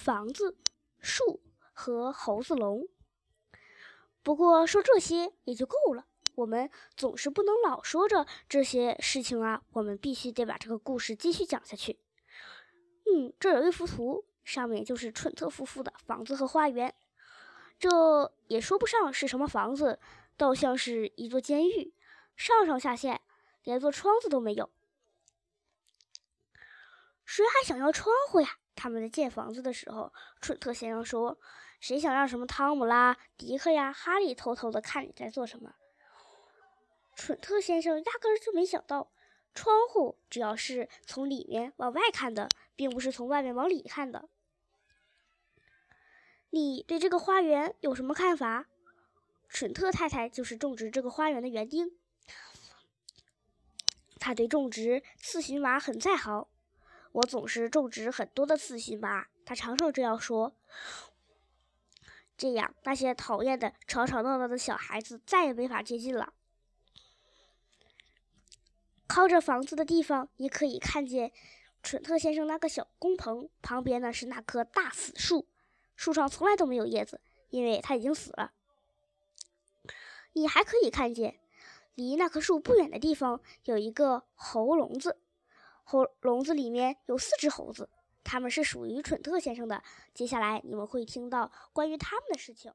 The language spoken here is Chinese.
房子、树和猴子、龙。不过说这些也就够了，我们总是不能老说着这些事情啊，我们必须得把这个故事继续讲下去。嗯，这有一幅图，上面就是蠢特夫妇的房子和花园。这也说不上是什么房子，倒像是一座监狱，上上下下连座窗子都没有。谁还想要窗户呀？他们在建房子的时候，蠢特先生说：“谁想让什么汤姆啦、迪克呀、哈利偷偷的看你在做什么？”蠢特先生压根儿就没想到，窗户只要是从里面往外看的，并不是从外面往里看的。你对这个花园有什么看法？蠢特太太就是种植这个花园的园丁，他对种植刺荨麻很在行。我总是种植很多的刺荨麻，他常常这样说。这样，那些讨厌的、吵吵闹闹的小孩子再也没法接近了。靠着房子的地方，你可以看见蠢特先生那个小工棚，旁边呢是那棵大死树，树上从来都没有叶子，因为它已经死了。你还可以看见，离那棵树不远的地方有一个猴笼子。猴笼子里面有四只猴子，他们是属于蠢特先生的。接下来你们会听到关于他们的事情。